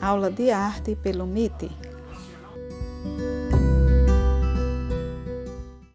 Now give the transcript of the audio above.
aula de arte pelo MIT.